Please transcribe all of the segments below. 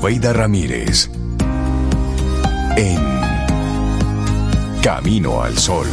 Sobeida Ramírez. En Camino al Sol.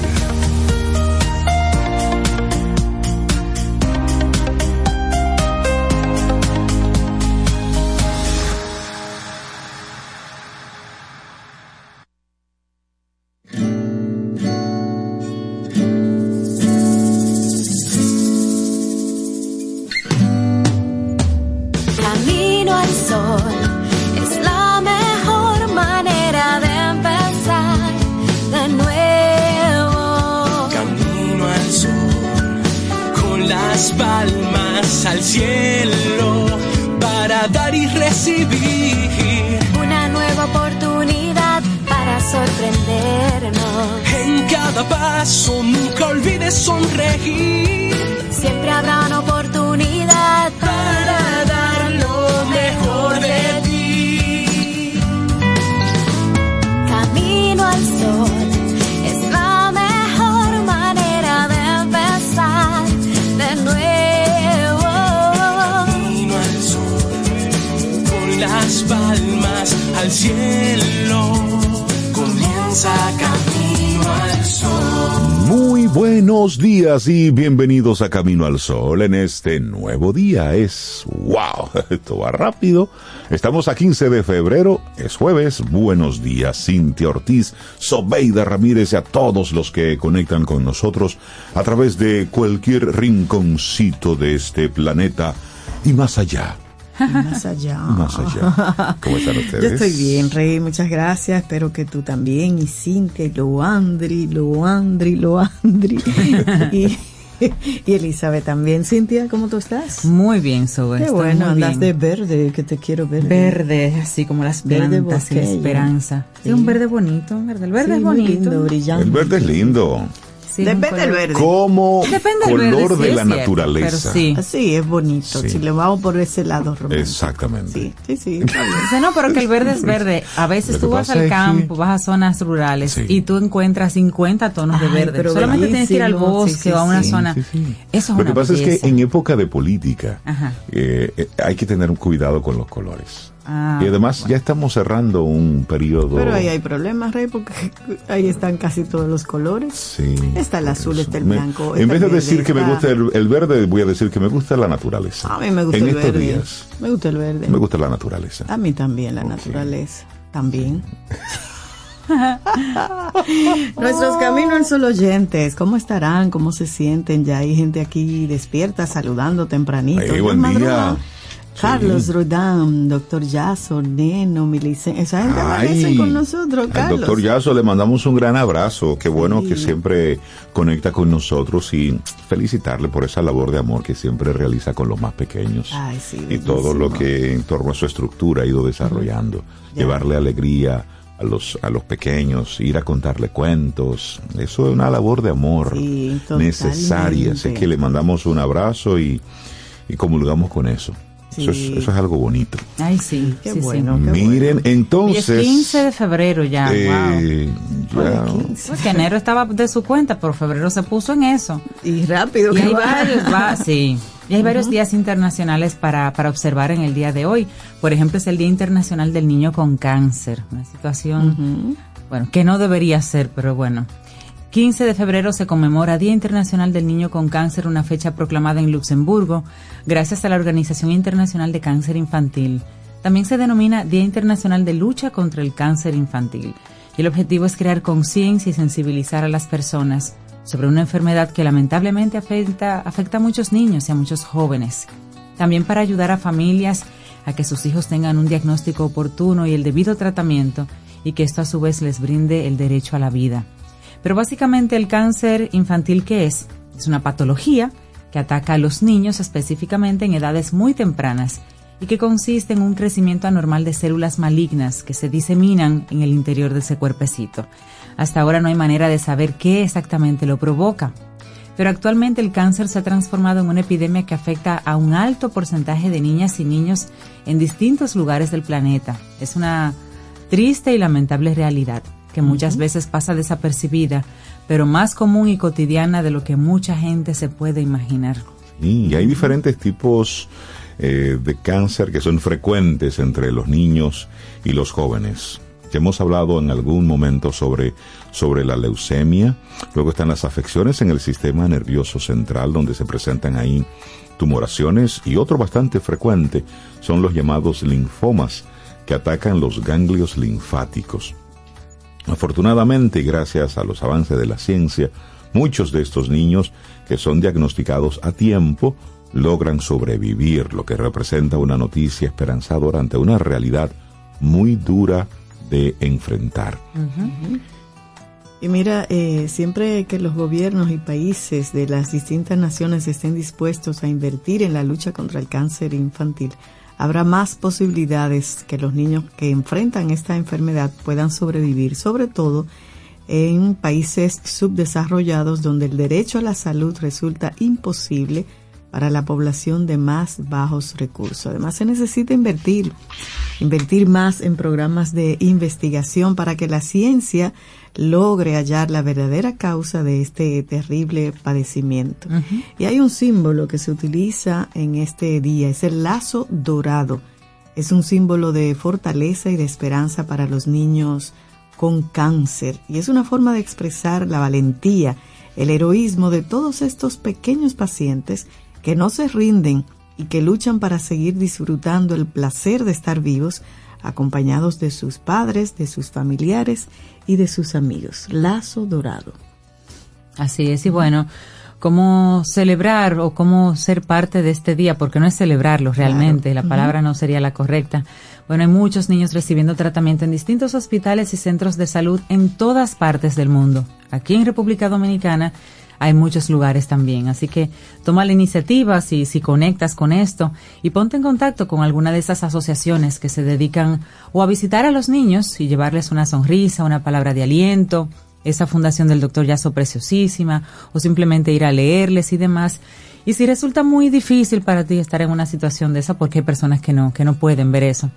Y bienvenidos a Camino al Sol en este nuevo día. Es wow, esto va rápido. Estamos a 15 de febrero, es jueves. Buenos días, Cintia Ortiz, Sobeida Ramírez y a todos los que conectan con nosotros a través de cualquier rinconcito de este planeta y más allá. Más allá. Más allá. ¿Cómo están ustedes? Yo estoy bien, Rey. Muchas gracias. Espero que tú también. Y Cintia, y Loandri, Loandri, Loandri. y, y Elizabeth también. Cintia, ¿cómo tú estás? Muy bien, Sobe. Qué bueno, andas de verde, que te quiero ver. Verde, así como las plantas y la esperanza. Sí. un verde bonito, ¿verdad? El verde es bonito. brillante. El verde es lindo. Depende del verde. Como color de la naturaleza. sí. Así es bonito. Si le vamos por ese lado romántico. Exactamente. Sí, sí, sí. Dice, no, pero que el verde es verde. A veces tú vas al campo, vas a zonas rurales y tú encuentras 50 tonos de verde. Pero Solamente tienes que ir al bosque o a una zona. Eso es Lo que pasa es que en época de política eh, eh, hay que tener un cuidado con los colores. Ah, y además ya estamos cerrando un periodo. Pero ahí hay problemas, Rey, porque ahí están casi todos los colores. Sí. Está el azul, está el blanco. en vez de decir que me gusta el, verde, voy a decir que me gusta la naturaleza. A mí me gusta en el estos verde. días. Me gusta el verde. Me gusta la naturaleza. A mí también la naturaleza. También. Nuestros caminos son oyentes, ¿cómo estarán? ¿Cómo se sienten? Ya hay gente aquí despierta, saludando tempranito. Hey, buen día. Carlos Rodán, doctor Yaso, Neno, Milicen, esa gente aparece con nosotros, Carlos. Al doctor Yaso le mandamos un gran abrazo, qué bueno que siempre conecta con nosotros y felicitarle por esa labor de amor que siempre realiza con los más pequeños Ay, sí, y todo lo que en torno a su estructura ha ido desarrollando, llevarle alegría a los, a los pequeños, ir a contarle cuentos. Eso es una labor de amor sí, necesaria. Así que le mandamos un abrazo y, y comulgamos con eso. Eso, es, eso, es, algo bonito. Ay, sí. Qué sí, bueno. Qué Miren, bueno. entonces. Y es 15 de febrero ya. Eh, wow. ya. Porque enero estaba de su cuenta, pero febrero se puso en eso. Y rápido. Y hay varios, va, sí. Y hay varios uh -huh. días internacionales para, para observar en el día de hoy. Por ejemplo, es el Día Internacional del Niño con Cáncer. Una situación, uh -huh. bueno, que no debería ser, pero bueno. 15 de febrero se conmemora Día Internacional del Niño con Cáncer, una fecha proclamada en Luxemburgo gracias a la Organización Internacional de Cáncer Infantil. También se denomina Día Internacional de Lucha contra el Cáncer Infantil. Y el objetivo es crear conciencia y sensibilizar a las personas sobre una enfermedad que lamentablemente afecta, afecta a muchos niños y a muchos jóvenes. También para ayudar a familias a que sus hijos tengan un diagnóstico oportuno y el debido tratamiento y que esto a su vez les brinde el derecho a la vida. Pero básicamente el cáncer infantil, ¿qué es? Es una patología que ataca a los niños específicamente en edades muy tempranas y que consiste en un crecimiento anormal de células malignas que se diseminan en el interior de ese cuerpecito. Hasta ahora no hay manera de saber qué exactamente lo provoca. Pero actualmente el cáncer se ha transformado en una epidemia que afecta a un alto porcentaje de niñas y niños en distintos lugares del planeta. Es una triste y lamentable realidad. Que muchas veces pasa desapercibida, pero más común y cotidiana de lo que mucha gente se puede imaginar. Y hay diferentes tipos eh, de cáncer que son frecuentes entre los niños y los jóvenes. Ya hemos hablado en algún momento sobre, sobre la leucemia, luego están las afecciones en el sistema nervioso central donde se presentan ahí tumoraciones y otro bastante frecuente son los llamados linfomas que atacan los ganglios linfáticos. Afortunadamente, gracias a los avances de la ciencia, muchos de estos niños que son diagnosticados a tiempo logran sobrevivir, lo que representa una noticia esperanzadora ante una realidad muy dura de enfrentar. Y mira, eh, siempre que los gobiernos y países de las distintas naciones estén dispuestos a invertir en la lucha contra el cáncer infantil, habrá más posibilidades que los niños que enfrentan esta enfermedad puedan sobrevivir, sobre todo en países subdesarrollados donde el derecho a la salud resulta imposible para la población de más bajos recursos. Además, se necesita invertir, invertir más en programas de investigación para que la ciencia logre hallar la verdadera causa de este terrible padecimiento. Y hay un símbolo que se utiliza en este día, es el lazo dorado. Es un símbolo de fortaleza y de esperanza para los niños con cáncer y es una forma de expresar la valentía, el heroísmo de todos estos pequeños pacientes que no se rinden y que luchan para seguir disfrutando el placer de estar vivos acompañados de sus padres, de sus familiares y de sus amigos. Lazo dorado. Así es, y bueno, cómo celebrar o cómo ser parte de este día, porque no es celebrarlo realmente, la palabra no sería la correcta. Bueno, hay muchos niños recibiendo tratamiento en distintos hospitales y centros de salud en todas partes del mundo. Aquí en República Dominicana hay muchos lugares también. Así que toma la iniciativa si, si conectas con esto y ponte en contacto con alguna de esas asociaciones que se dedican o a visitar a los niños y llevarles una sonrisa, una palabra de aliento, esa fundación del doctor Yaso preciosísima, o simplemente ir a leerles y demás. Y si resulta muy difícil para ti estar en una situación de esa, porque hay personas que no, que no pueden ver eso,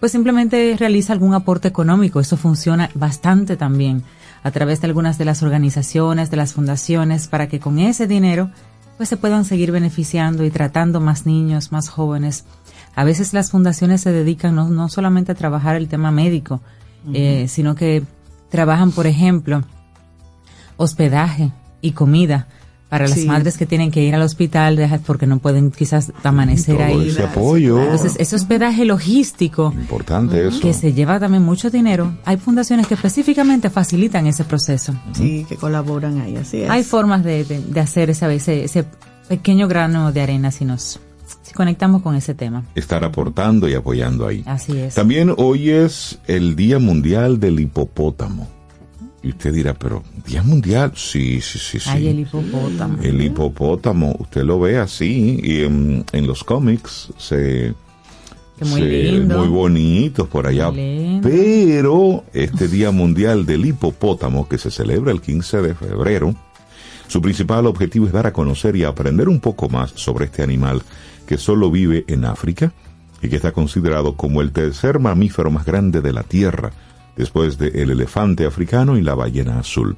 pues simplemente realiza algún aporte económico. Eso funciona bastante también a través de algunas de las organizaciones, de las fundaciones, para que con ese dinero pues se puedan seguir beneficiando y tratando más niños, más jóvenes. A veces las fundaciones se dedican no, no solamente a trabajar el tema médico, eh, sino que trabajan, por ejemplo, hospedaje y comida para las madres que tienen que ir al hospital porque no pueden quizás amanecer ahí. Ese apoyo. Entonces, ese hospedaje logístico. Importante eso. Que se lleva también mucho dinero. Hay fundaciones que específicamente facilitan ese proceso. Sí, que colaboran ahí, así es. Hay formas de, de, hacer ese, ese, ese pequeño grano de arena si nos si conectamos con ese tema. Estar aportando y apoyando ahí. Así es. También hoy es el Día Mundial del Hipopótamo. Y usted dirá, pero Día Mundial, sí, sí, sí, sí. Ay, el hipopótamo. El hipopótamo, usted lo ve así y en, en los cómics se... muy, se, muy bonitos por allá. Pero este Día Mundial del Hipopótamo, que se celebra el 15 de febrero, su principal objetivo es dar a conocer y aprender un poco más sobre este animal que solo vive en África y que está considerado como el tercer mamífero más grande de la Tierra después del el elefante africano y la ballena azul.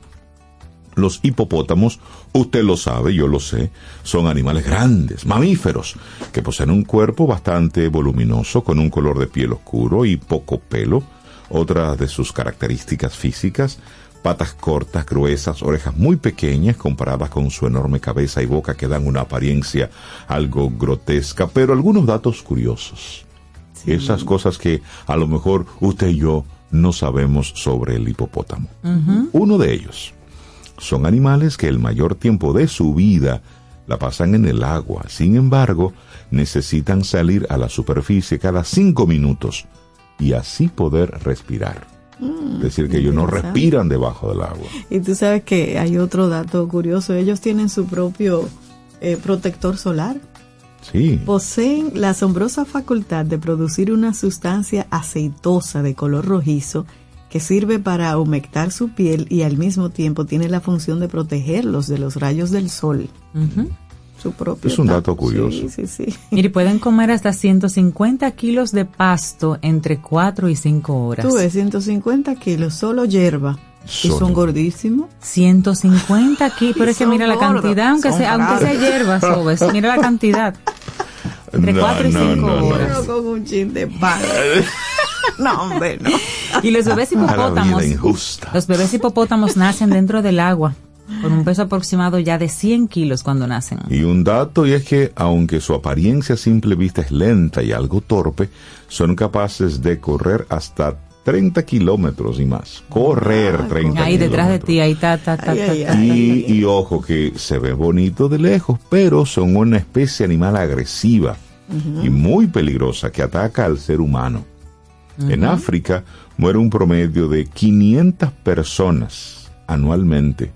Los hipopótamos, usted lo sabe, yo lo sé, son animales grandes, mamíferos, que poseen un cuerpo bastante voluminoso, con un color de piel oscuro y poco pelo. Otras de sus características físicas, patas cortas, gruesas, orejas muy pequeñas comparadas con su enorme cabeza y boca que dan una apariencia algo grotesca, pero algunos datos curiosos. Sí. Esas cosas que a lo mejor usted y yo no sabemos sobre el hipopótamo. Uh -huh. Uno de ellos son animales que el mayor tiempo de su vida la pasan en el agua. Sin embargo, necesitan salir a la superficie cada cinco minutos y así poder respirar. Mm, es decir, que ellos no respiran debajo del agua. Y tú sabes que hay otro dato curioso. Ellos tienen su propio eh, protector solar. Sí. Poseen la asombrosa facultad de producir una sustancia aceitosa de color rojizo que sirve para humectar su piel y al mismo tiempo tiene la función de protegerlos de los rayos del sol. Uh -huh. Su propio es un dato curioso. Sí, sí, sí. Y pueden comer hasta 150 kilos de pasto entre 4 y 5 horas. Tú ves, 150 kilos, solo hierba. ¿Y son gordísimos? 150 aquí, pero es que mira la cantidad, aunque sea, aunque sea hierba, sobes, mira la cantidad. Entre 4 y 5 horas. con un chin de pan. no, hombre, no. Y los bebés hipopótamos, los bebés hipopótamos nacen dentro del agua con un peso aproximado ya de 100 kilos cuando nacen. Y un dato y es que aunque su apariencia a simple vista es lenta y algo torpe, son capaces de correr hasta 30 kilómetros y más. Correr 30 kilómetros. Ahí detrás de ti, ahí está, ta, ta, y, y, ojo que se ve bonito de lejos, pero son una especie animal agresiva y muy peligrosa que ataca al ser humano. En África muere un promedio de 500 personas anualmente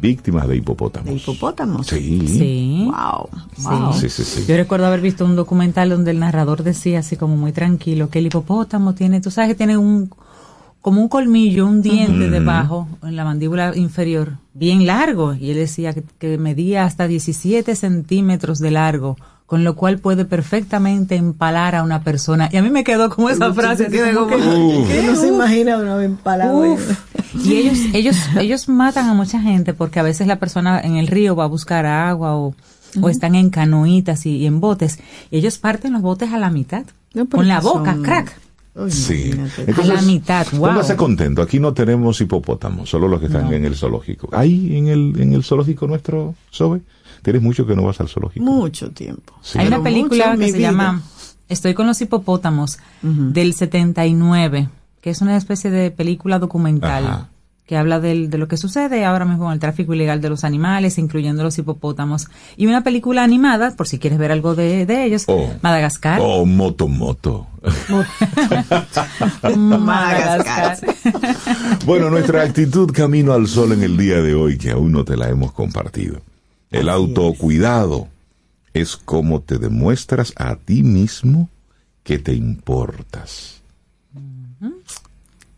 víctimas de hipopótamos. ¿De hipopótamos? Sí. Sí. Wow. wow. Sí, sí, sí, Yo recuerdo haber visto un documental donde el narrador decía así como muy tranquilo que el hipopótamo tiene, tú sabes que tiene un como un colmillo, un diente debajo en la mandíbula inferior, bien largo, y él decía que, que medía hasta 17 centímetros de largo con lo cual puede perfectamente empalar a una persona. Y a mí me quedó como esa frase. Que, como que, no se imagina una vez empalado. Y ellos, ellos, ellos matan a mucha gente porque a veces la persona en el río va a buscar agua o, o están en canoitas y, en botes. Y ellos parten los botes a la mitad. con la boca, crack. sí. a la mitad, wow. Póngase contento, aquí no tenemos hipopótamos, solo los que están en el zoológico. ¿Hay en el, en el zoológico nuestro, Sobe? Tienes mucho que no vas al zoológico. Mucho tiempo. Hay una película que se llama Estoy con los hipopótamos del 79, que es una especie de película documental. que habla de lo que sucede ahora mismo en el tráfico ilegal de los animales, incluyendo los hipopótamos. Y una película animada, por si quieres ver algo de, ellos, oh. Madagascar. Oh, Moto Moto. Madagascar. bueno, nuestra actitud camino al sol en el día de hoy, que aún no te la hemos compartido. El autocuidado es como te demuestras a ti mismo que te importas.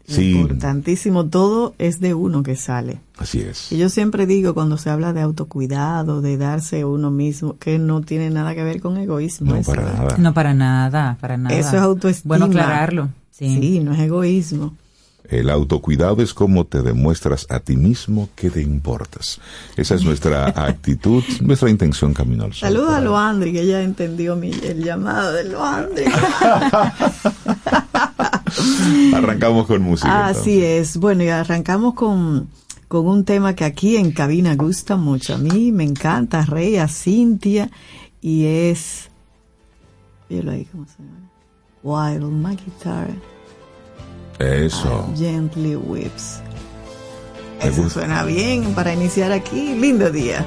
Sí. Importantísimo, todo es de uno que sale. Así es. Y yo siempre digo cuando se habla de autocuidado, de darse uno mismo, que no tiene nada que ver con egoísmo. No, para nada. No, para nada, para nada. Eso es autoestima. Bueno aclararlo. Sí. sí, no es egoísmo. El autocuidado es como te demuestras a ti mismo que te importas. Esa es nuestra actitud, nuestra intención camino al sol. Saludos a Loandri, que ya entendió mi, el llamado de Loandri. arrancamos con música. Así es. Bueno, y arrancamos con, con un tema que aquí en cabina gusta mucho. A mí me encanta, Rey, a Cintia, y es... ahí, ¿cómo se llama? Wild My Guitar. Eso. gently Whips. Eso suena bien para iniciar aquí. Lindo día.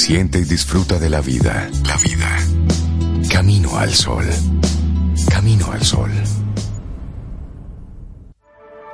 Siente y disfruta de la vida. La vida. Camino al sol. Camino al sol.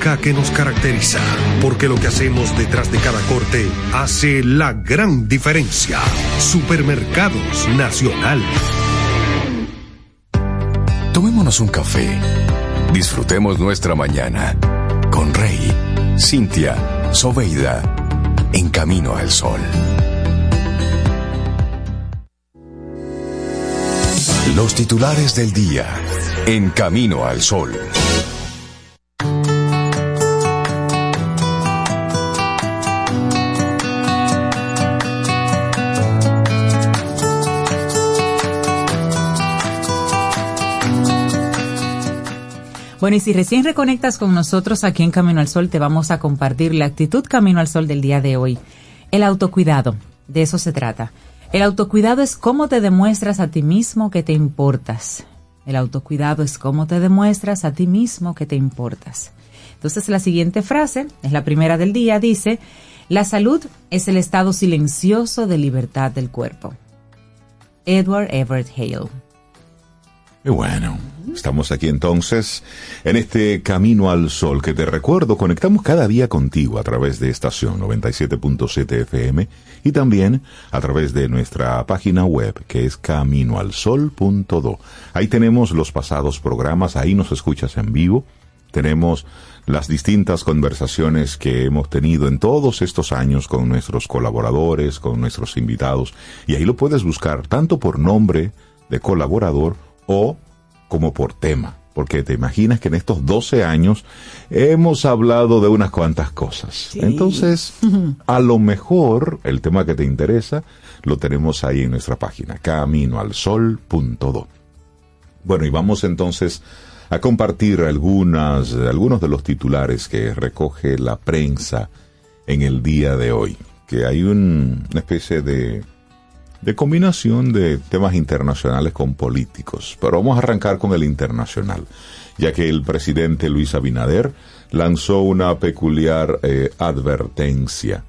que nos caracteriza, porque lo que hacemos detrás de cada corte hace la gran diferencia. Supermercados Nacional. Tomémonos un café. Disfrutemos nuestra mañana con Rey, Cintia, Soveida, en camino al sol. Los titulares del día, en camino al sol. Bueno, y si recién reconectas con nosotros aquí en Camino al Sol, te vamos a compartir la actitud Camino al Sol del día de hoy. El autocuidado, de eso se trata. El autocuidado es cómo te demuestras a ti mismo que te importas. El autocuidado es cómo te demuestras a ti mismo que te importas. Entonces la siguiente frase, es la primera del día, dice, la salud es el estado silencioso de libertad del cuerpo. Edward Everett Hale. Bueno, estamos aquí entonces en este Camino al Sol que te recuerdo, conectamos cada día contigo a través de estación 97.7 FM y también a través de nuestra página web que es caminoalsol.do. Ahí tenemos los pasados programas, ahí nos escuchas en vivo, tenemos las distintas conversaciones que hemos tenido en todos estos años con nuestros colaboradores, con nuestros invitados, y ahí lo puedes buscar tanto por nombre de colaborador o como por tema. Porque te imaginas que en estos 12 años hemos hablado de unas cuantas cosas. Entonces, a lo mejor el tema que te interesa lo tenemos ahí en nuestra página, caminoalsol.do. Bueno, y vamos entonces a compartir algunas, algunos de los titulares que recoge la prensa en el día de hoy. Que hay un, una especie de de combinación de temas internacionales con políticos. Pero vamos a arrancar con el internacional, ya que el presidente Luis Abinader lanzó una peculiar eh, advertencia.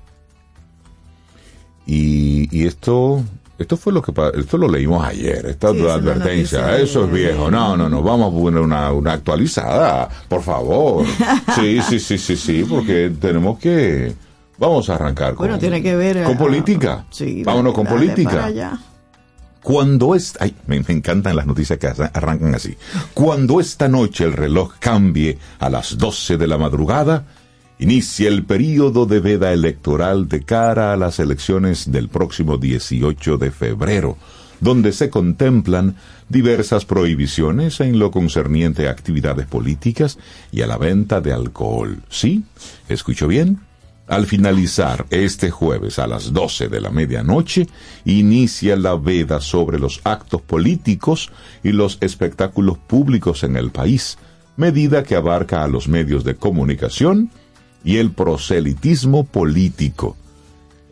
Y, esto esto fue lo que esto lo leímos ayer, esta advertencia, eso es viejo, no, no, no, vamos a poner una, una actualizada, por favor. Sí, sí, sí, sí, sí, porque tenemos que Vamos a arrancar con, bueno, tiene que ver, con política. Sí, Vámonos con política. Cuando es, ay, me, me, encantan las noticias que arrancan así. Cuando esta noche el reloj cambie a las 12 de la madrugada, inicia el período de veda electoral de cara a las elecciones del próximo 18 de febrero, donde se contemplan diversas prohibiciones en lo concerniente a actividades políticas y a la venta de alcohol. ¿Sí? ¿Escucho bien? Al finalizar este jueves a las 12 de la medianoche, inicia la veda sobre los actos políticos y los espectáculos públicos en el país, medida que abarca a los medios de comunicación y el proselitismo político.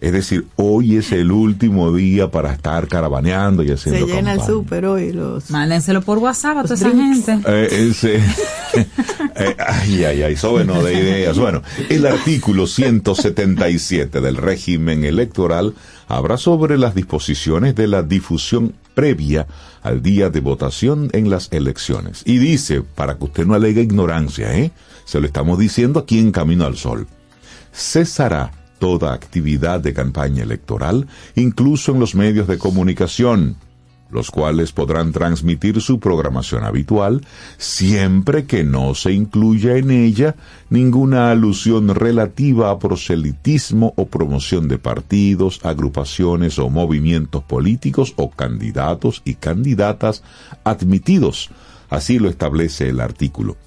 Es decir, hoy es el último día para estar caravaneando y haciendo Se llena campaña. el súper hoy. Los... Mándenselo por WhatsApp a toda esa gente. Eh, ese- eh, ay, ay, ay, no de ideas. Bueno, el artículo 177 del régimen electoral habla sobre las disposiciones de la difusión previa al día de votación en las elecciones. Y dice, para que usted no alegue ignorancia, ¿eh? Se lo estamos diciendo aquí en Camino al Sol. Cesará toda actividad de campaña electoral, incluso en los medios de comunicación, los cuales podrán transmitir su programación habitual siempre que no se incluya en ella ninguna alusión relativa a proselitismo o promoción de partidos, agrupaciones o movimientos políticos o candidatos y candidatas admitidos. Así lo establece el artículo.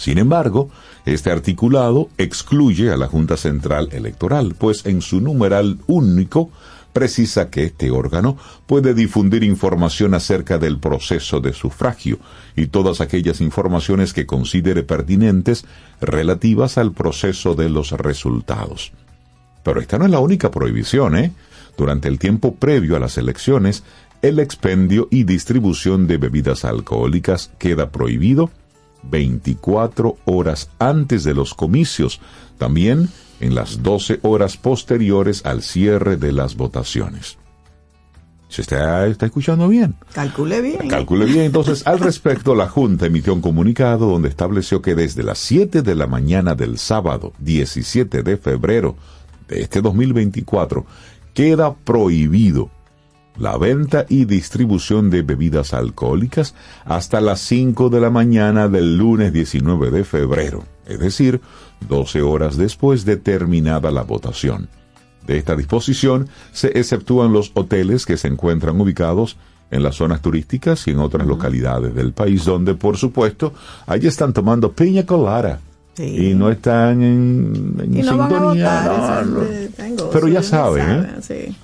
Sin embargo, este articulado excluye a la Junta Central Electoral, pues en su numeral único precisa que este órgano puede difundir información acerca del proceso de sufragio y todas aquellas informaciones que considere pertinentes relativas al proceso de los resultados. Pero esta no es la única prohibición, ¿eh? Durante el tiempo previo a las elecciones, el expendio y distribución de bebidas alcohólicas queda prohibido 24 horas antes de los comicios, también en las 12 horas posteriores al cierre de las votaciones. ¿Se está, está escuchando bien? Calcule bien. Calcule bien. Entonces, al respecto, la Junta emitió un comunicado donde estableció que desde las 7 de la mañana del sábado 17 de febrero de este 2024 queda prohibido la venta y distribución de bebidas alcohólicas hasta las 5 de la mañana del lunes 19 de febrero, es decir, 12 horas después de terminada la votación. De esta disposición se exceptúan los hoteles que se encuentran ubicados en las zonas turísticas y en otras localidades del país donde, por supuesto, allí están tomando piña colada. Sí. Y no están en, en Y no van a sintonía. votar. no, eso no. es de- tengo- Pero ya saben, ¿eh? sí.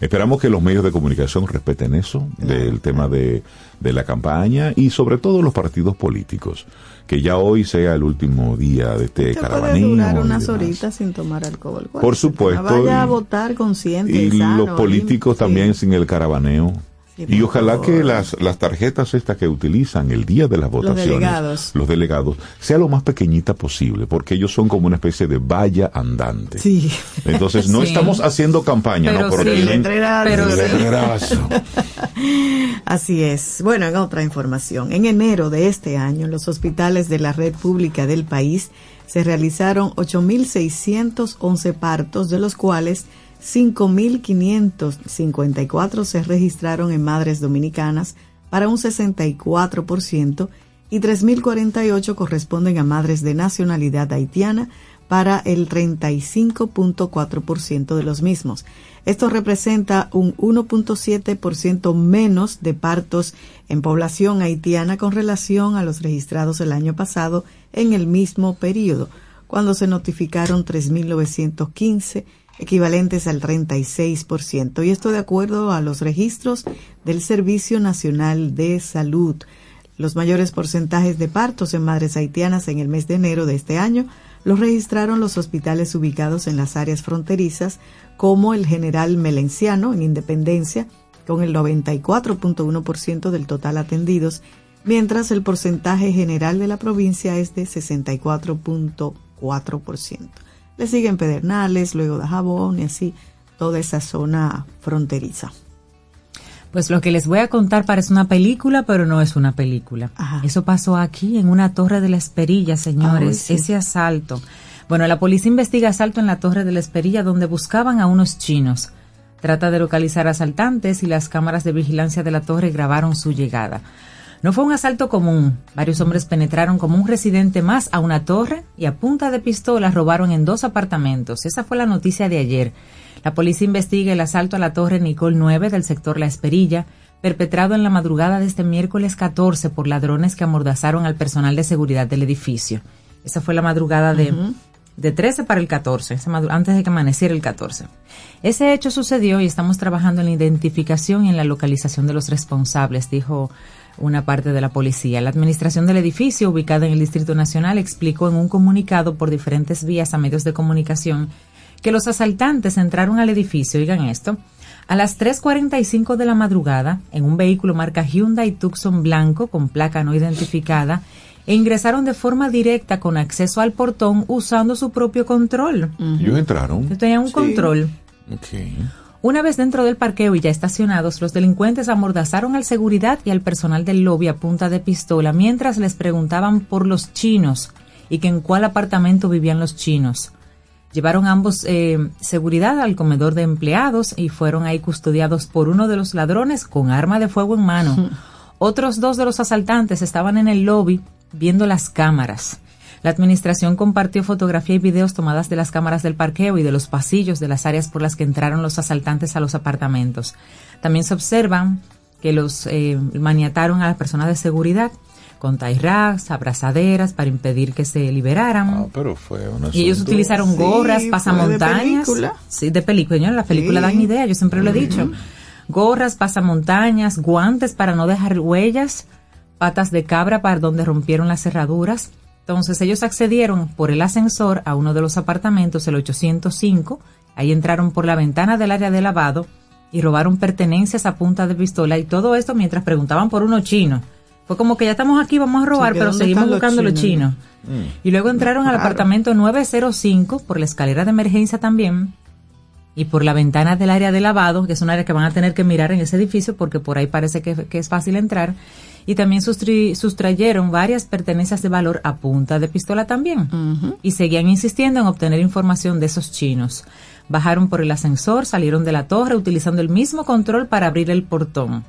Esperamos que los medios de comunicación respeten eso, del tema de, de la campaña y sobre todo los partidos políticos. Que ya hoy sea el último día de este caravaneo. durar y unas horitas sin tomar alcohol. Por supuesto, Vaya a y- votar consciente. Y sano, los políticos también sí. sin el caravaneo. Y por ojalá favor. que las, las tarjetas estas que utilizan el día de las votaciones, delegados. los delegados, sea lo más pequeñita posible, porque ellos son como una especie de valla andante. Sí. Entonces no Sí. estamos haciendo campaña, Pero no, pero sí. tienen- Letrerazo. Pero sí. Letrerazo. Así es. Bueno, en otra información, en enero de este año, en los hospitales de la red pública del país se realizaron 8.611 partos, de los cuales 5.554 se registraron en madres dominicanas para un 64% y 3.048 corresponden a madres de nacionalidad haitiana para el 35.4% de los mismos. Esto representa un 1.7% menos de partos en población haitiana con relación a los registrados el año pasado en el mismo periodo, cuando se notificaron 3.915 equivalentes al 36%. Y esto de acuerdo a los registros del Servicio Nacional de Salud. Los mayores porcentajes de partos en madres haitianas en el mes de enero de este año los registraron los hospitales ubicados en las áreas fronterizas, como el General Melenciano en Independencia, con el 94.1% del total atendidos, mientras el porcentaje general de la provincia es de 64.4%. Le siguen Pedernales, luego de Jabón y así toda esa zona fronteriza. Pues lo que les voy a contar parece una película, pero no es una película. Ajá. Eso pasó aquí, en una torre de la Esperilla, señores. Sí. Ese asalto. Bueno, la policía investiga asalto en la torre de la Esperilla donde buscaban a unos chinos. Trata de localizar asaltantes y las cámaras de vigilancia de la torre grabaron su llegada. No fue un asalto común. Varios hombres penetraron como un residente más a una torre y a punta de pistola robaron en dos apartamentos. Esa fue la noticia de ayer. La policía investiga el asalto a la torre Nicole 9 del sector La Esperilla, perpetrado en la madrugada de este miércoles 14 por ladrones que amordazaron al personal de seguridad del edificio. Esa fue la madrugada de, de 13 para el 14, esa madu- antes de que amaneciera el 14. Ese hecho sucedió y estamos trabajando en la identificación y en la localización de los responsables, dijo una parte de la policía. La administración del edificio, ubicada en el Distrito Nacional, explicó en un comunicado por diferentes vías a medios de comunicación que los asaltantes entraron al edificio, oigan esto, a las 3.45 de la madrugada en un vehículo marca Hyundai Tucson blanco con placa no identificada e ingresaron de forma directa con acceso al portón usando su propio control. Ellos entraron. Tenían un control. Una vez dentro del parqueo y ya estacionados, los delincuentes amordazaron al seguridad y al personal del lobby a punta de pistola mientras les preguntaban por los chinos y que en cuál apartamento vivían los chinos. Llevaron ambos eh, seguridad al comedor de empleados y fueron ahí custodiados por uno de los ladrones con arma de fuego en mano. Otros dos de los asaltantes estaban en el lobby viendo las cámaras. La administración compartió fotografía y videos tomadas de las cámaras del parqueo y de los pasillos de las áreas por las que entraron los asaltantes a los apartamentos. También se observan que los eh, maniataron a las personas de seguridad con racks, abrazaderas para impedir que se liberaran. Ah, pero fue una y ellos utilizaron gorras, pasamontañas. De sí, de película. La película dan idea, yo siempre lo he dicho. Gorras, pasamontañas, guantes para no dejar huellas, patas de cabra para donde rompieron las cerraduras. Entonces ellos accedieron por el ascensor a uno de los apartamentos, el 805. Ahí entraron por la ventana del área de lavado y robaron pertenencias a punta de pistola y todo esto mientras preguntaban por uno chino. Fue como que ya estamos aquí, vamos a robar, pero seguimos buscando los chinos. Mm. Y luego entraron al apartamento 905 por la escalera de emergencia también y por la ventana del área de lavado, que es un área que van a tener que mirar en ese edificio porque por ahí parece que, es fácil entrar. Y también sustrayeron varias pertenencias de valor a punta de pistola también. Y seguían insistiendo en obtener información de esos chinos. Bajaron por el ascensor, salieron de la torre utilizando el mismo control para abrir el portón.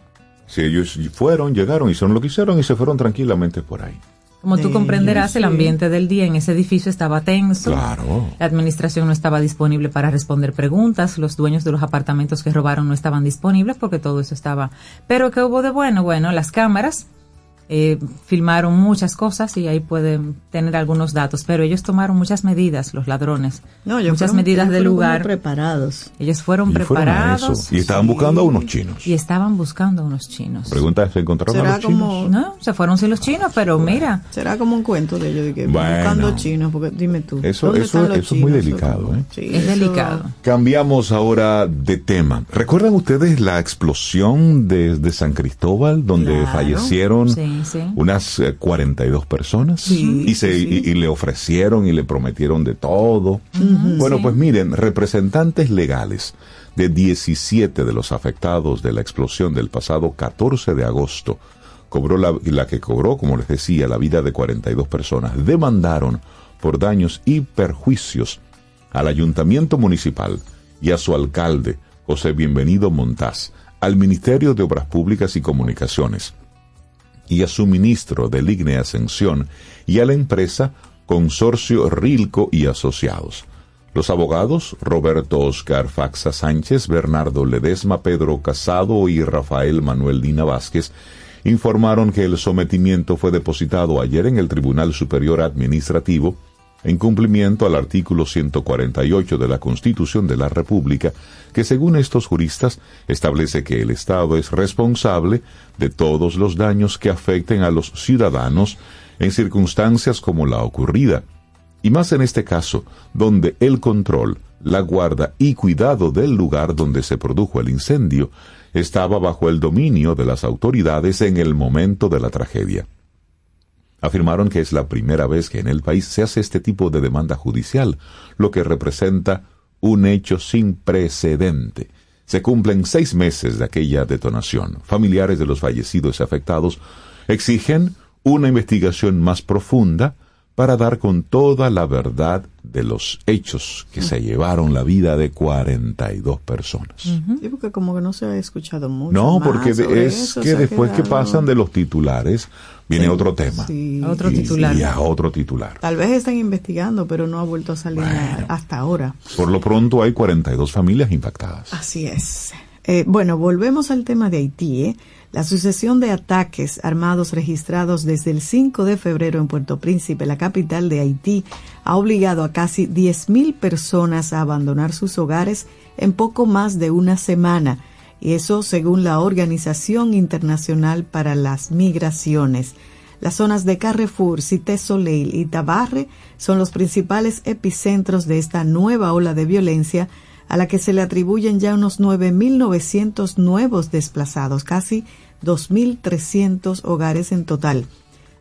Si ellos fueron, llegaron, hicieron lo que hicieron y se fueron tranquilamente por ahí. Como tú comprenderás, el ambiente del día en ese edificio estaba tenso. Claro. La administración no estaba disponible para responder preguntas. Los dueños de los apartamentos que robaron no estaban disponibles porque todo eso estaba. Pero ¿qué hubo de bueno? Bueno, las cámaras eh, filmaron muchas cosas y ahí pueden tener algunos datos, pero ellos tomaron muchas medidas, los ladrones, no, muchas medidas del lugar. preparados. Ellos fueron preparados. y estaban buscando a unos chinos. Y estaban buscando a unos chinos. Pregunta, ¿se encontraron a los chinos? No, se fueron sin los chinos, pero mira. Será como un cuento de ellos, de que buscando chinos, porque dime tú. Eso, eso, eso es muy delicado. ¿eh? es delicado. Cambiamos ahora de tema. ¿Recuerdan ustedes la explosión de, de San Cristóbal, donde fallecieron? Sí unas 42 eh, personas. Y, se, y, le ofrecieron y le prometieron de todo. bueno, pues miren, representantes legales de 17 de los afectados de la explosión del pasado 14 de agosto, cobró la, la que cobró, como les decía, la vida de 42 personas, demandaron por daños y perjuicios al ayuntamiento municipal y a su alcalde, José Bienvenido Montaz, al Ministerio de Obras Públicas y Comunicaciones, y a su ministro de Ligne Ascensión y a la empresa Consorcio Rilco y Asociados. Los abogados Roberto Oscar Faxa Sánchez, Bernardo Ledesma, Pedro Casado y Rafael Manuel Dina Vázquez informaron que el sometimiento fue depositado ayer en el Tribunal Superior Administrativo en cumplimiento al artículo 148 de la Constitución de la República, que según estos juristas establece que el Estado es responsable de todos los daños que afecten a los ciudadanos en circunstancias como la ocurrida, y más en este caso, donde el control, la guarda y cuidado del lugar donde se produjo el incendio estaba bajo el dominio de las autoridades en el momento de la tragedia. Afirmaron que es la primera vez que en el país se hace este tipo de demanda judicial, lo que representa un hecho sin precedente. Se cumplen seis meses de aquella detonación. Familiares de los fallecidos y afectados exigen una investigación más profunda para dar con toda la verdad de los hechos que se llevaron la vida de 42 personas. Sí, porque como que no se ha escuchado mucho. No, porque es que después que pasan de los titulares, viene otro tema. otro titular. Y a otro titular. Tal vez están investigando, pero no ha vuelto a salir hasta ahora. Por lo pronto hay 42 familias impactadas. Así es. Eh, bueno, volvemos al tema de Haití. ¿eh? La sucesión de ataques armados registrados desde el 5 de febrero en Puerto Príncipe, la capital de Haití, ha obligado a casi 10.000 personas a abandonar sus hogares en poco más de una semana, y eso según la Organización Internacional para las Migraciones. Las zonas de Carrefour, Cité Soleil y Tabarre son los principales epicentros de esta nueva ola de violencia a la que se le atribuyen ya unos 9.900 nuevos desplazados, casi 2.300 hogares en total.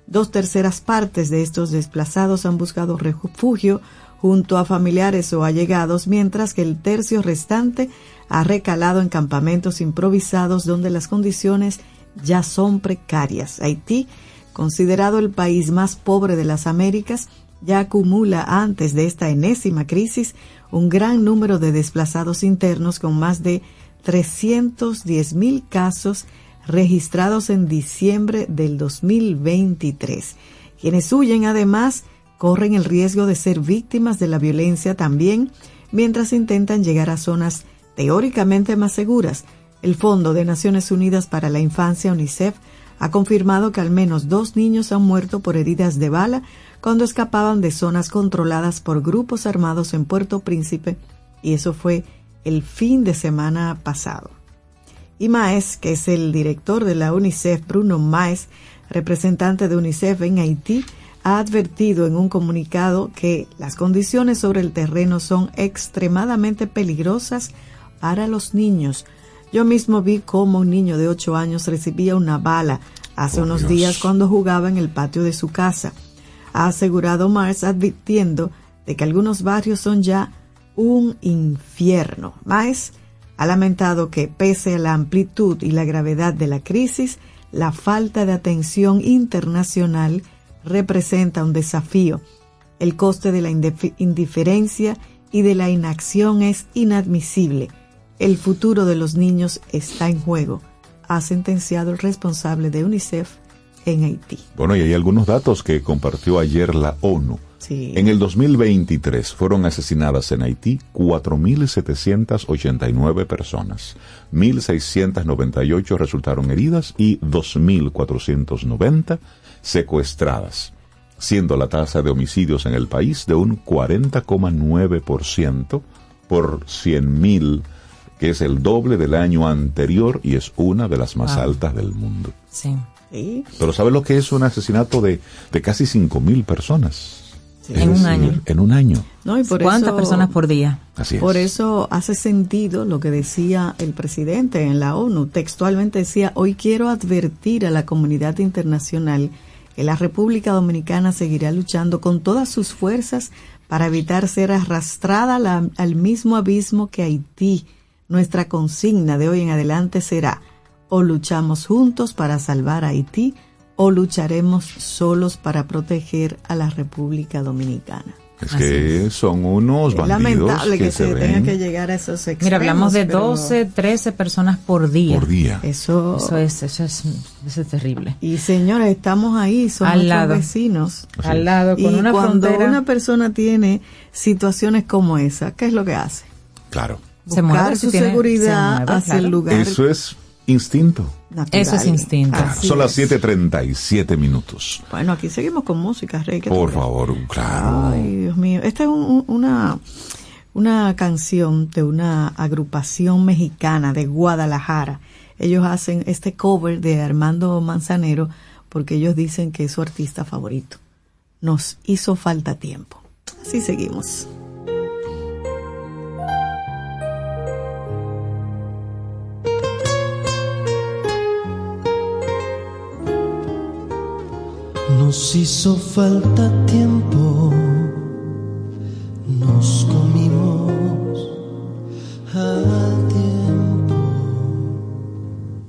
Dos terceras partes de estos desplazados han buscado refugio junto a familiares o allegados, mientras que el tercio restante ha recalado en campamentos improvisados donde las condiciones ya son precarias. Haití, considerado el país más pobre de las Américas, ya acumula antes de esta enésima crisis un gran número de desplazados internos con más de 310 mil casos registrados en diciembre del 2023. Quienes huyen además corren el riesgo de ser víctimas de la violencia también mientras intentan llegar a zonas teóricamente más seguras. El Fondo de Naciones Unidas para la Infancia, UNICEF, ha confirmado que al menos dos niños han muerto por heridas de bala cuando escapaban de zonas controladas por grupos armados en Puerto Príncipe, y eso fue el fin de semana pasado. Y Maes, que es el director de la UNICEF, Bruno Maes, representante de UNICEF en Haití, ha advertido en un comunicado que las condiciones sobre el terreno son extremadamente peligrosas para los niños. Yo mismo vi cómo un niño de 8 años recibía una bala hace unos días cuando jugaba en el patio de su casa. Ha asegurado Mars advirtiendo de que algunos barrios son ya un infierno. Maes ha lamentado que pese a la amplitud y la gravedad de la crisis, la falta de atención internacional representa un desafío. El coste de la indiferencia y de la inacción es inadmisible. El futuro de los niños está en juego, ha sentenciado el responsable de UNICEF en Haití. Bueno, y hay algunos datos que compartió ayer la ONU. En el 2023 fueron asesinadas en Haití 4.789 personas, 1.698 resultaron heridas y 2.490 secuestradas, siendo la tasa de homicidios en el país de un 40,9% por 100.000, que es el doble del año anterior y es una de las más altas del mundo. Sí. Pero ¿sabes lo que es un asesinato de, de casi 5.000 personas? En un año. En un año. No, y por ¿Cuántas personas por día? Así es. Por eso hace sentido lo que decía el presidente en la ONU. Textualmente decía, hoy quiero advertir a la comunidad internacional que la República Dominicana seguirá luchando con todas sus fuerzas para evitar ser arrastrada al mismo abismo que Haití. Nuestra consigna de hoy en adelante será o luchamos juntos para salvar a Haití o lucharemos solos para proteger a la República Dominicana. Es que son unos bandidos lamentable que, se, tenga que llegar a esos extremos. Mira, hablamos de 12, 13 personas por día. Por día. Eso, eso es, eso es, eso es terrible. Y señores, estamos ahí, somos Al lado. vecinos. Al lado, con y una cuando frontera. una persona tiene situaciones como esa, ¿qué es lo que hace? Claro. Se Buscar mueve, su si tiene- seguridad se mueve, hacia claro. el lugar Eso es instinto. natural. Eso es instinto. Son las es. 7.37 minutos. Bueno, aquí seguimos con música, Rey. ¿qué Por crees? favor, claro. Ay, Dios mío. Esta es un- una, una canción de una agrupación mexicana de Guadalajara. Ellos hacen este cover de Armando Manzanero porque ellos dicen que es su artista favorito. Nos hizo falta tiempo. Así seguimos. Nos hizo falta tiempo, nos comimos al tiempo.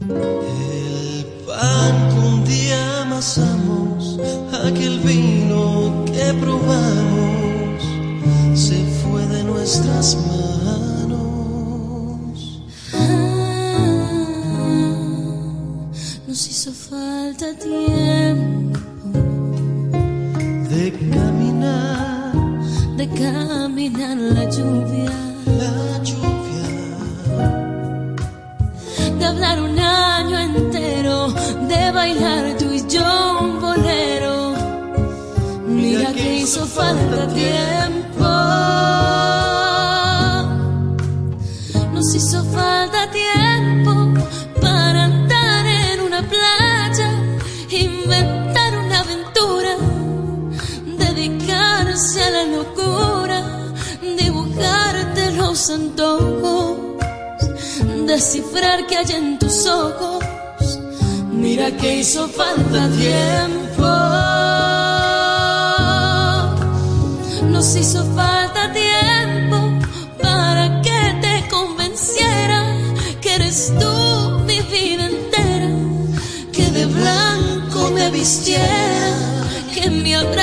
El pan que un día amasamos, aquel vino que probamos, se fue de nuestras manos. Nos hizo falta tiempo de caminar descifrar que hay en tus ojos. Mira que hizo falta tiempo. Nos hizo falta tiempo para que te convenciera que eres tú mi vida entera, que de blanco me vistiera.